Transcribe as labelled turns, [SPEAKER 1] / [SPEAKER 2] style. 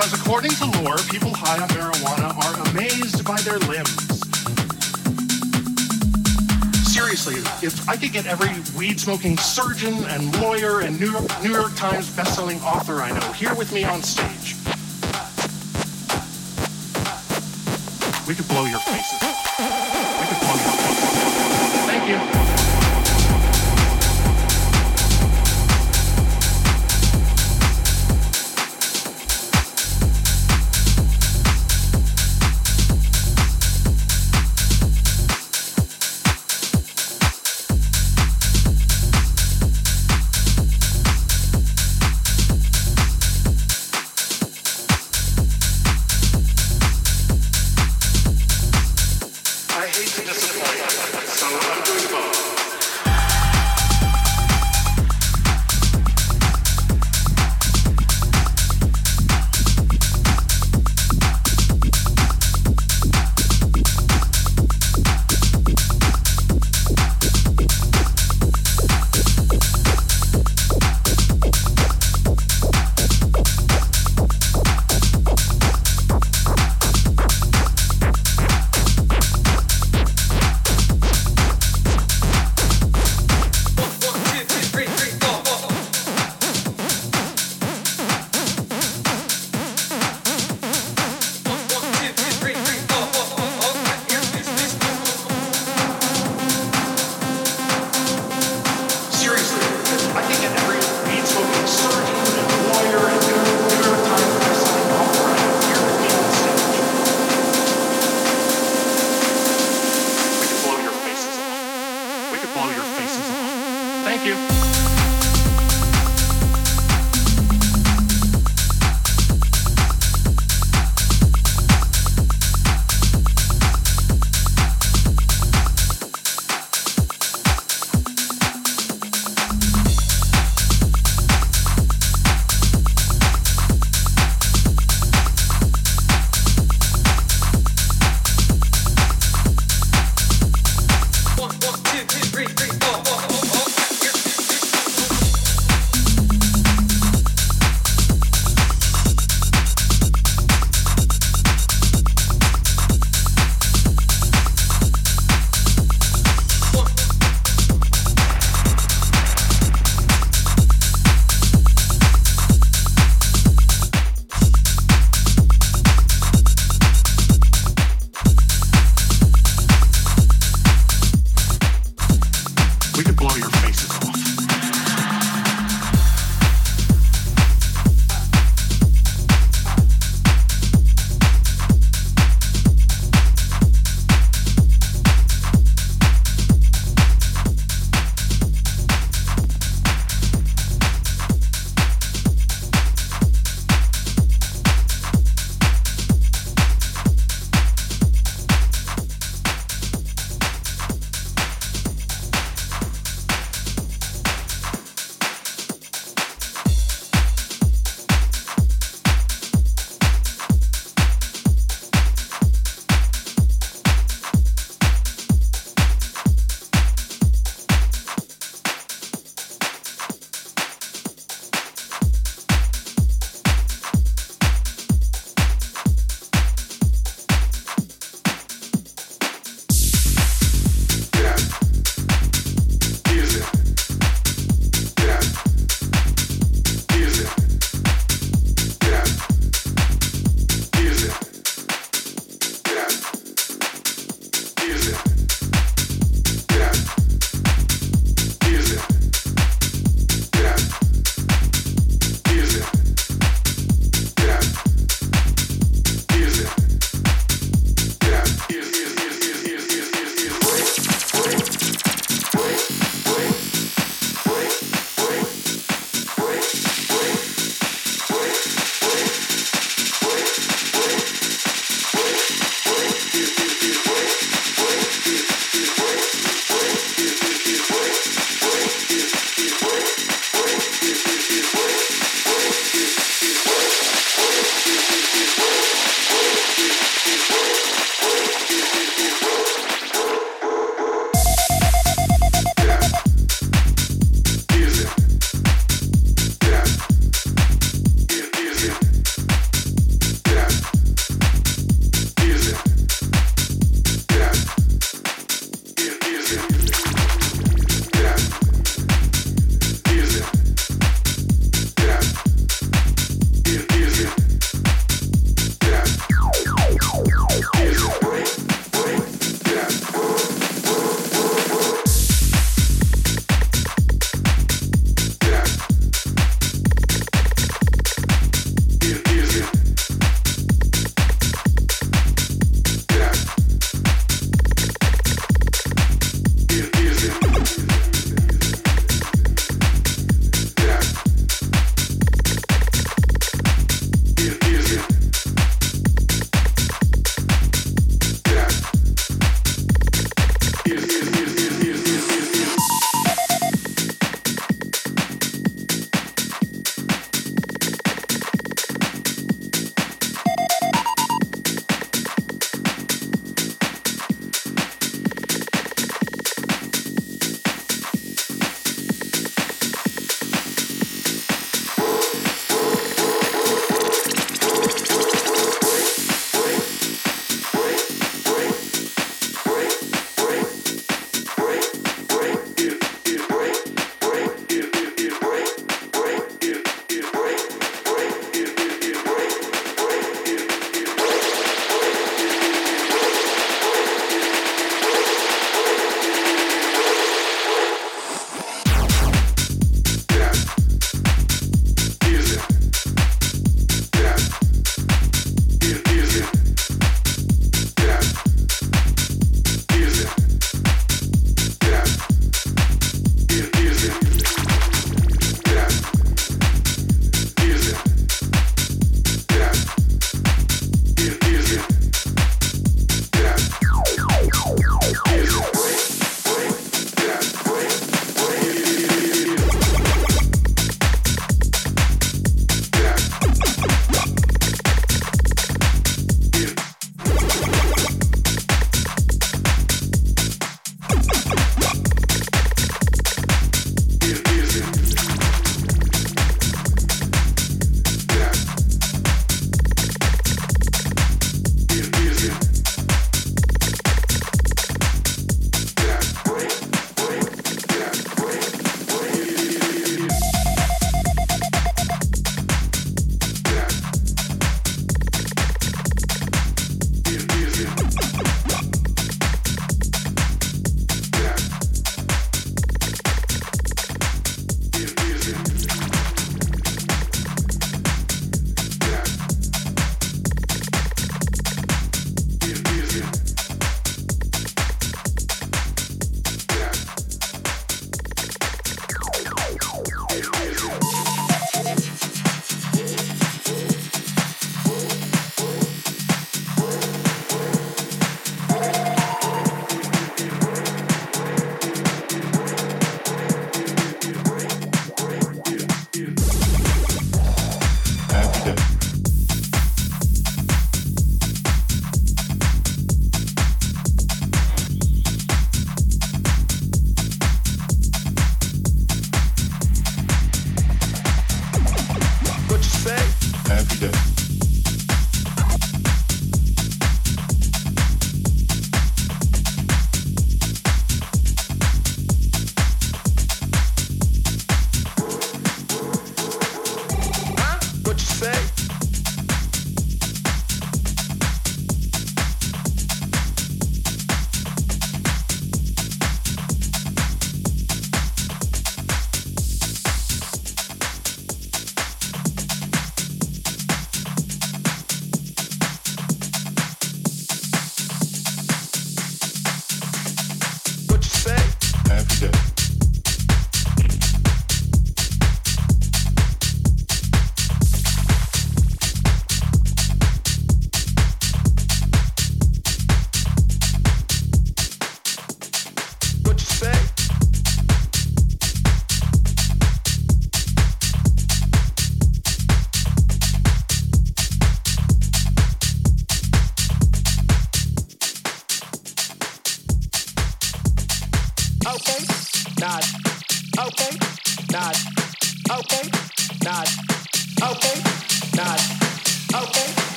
[SPEAKER 1] because according to lore, people high on marijuana are amazed by their limbs. Seriously, if I could get every weed smoking surgeon and lawyer and New York, New York Times bestselling author I know here with me on stage, we could blow your faces. We could blow your faces. Thank you. We could blow your faces off. Thank you.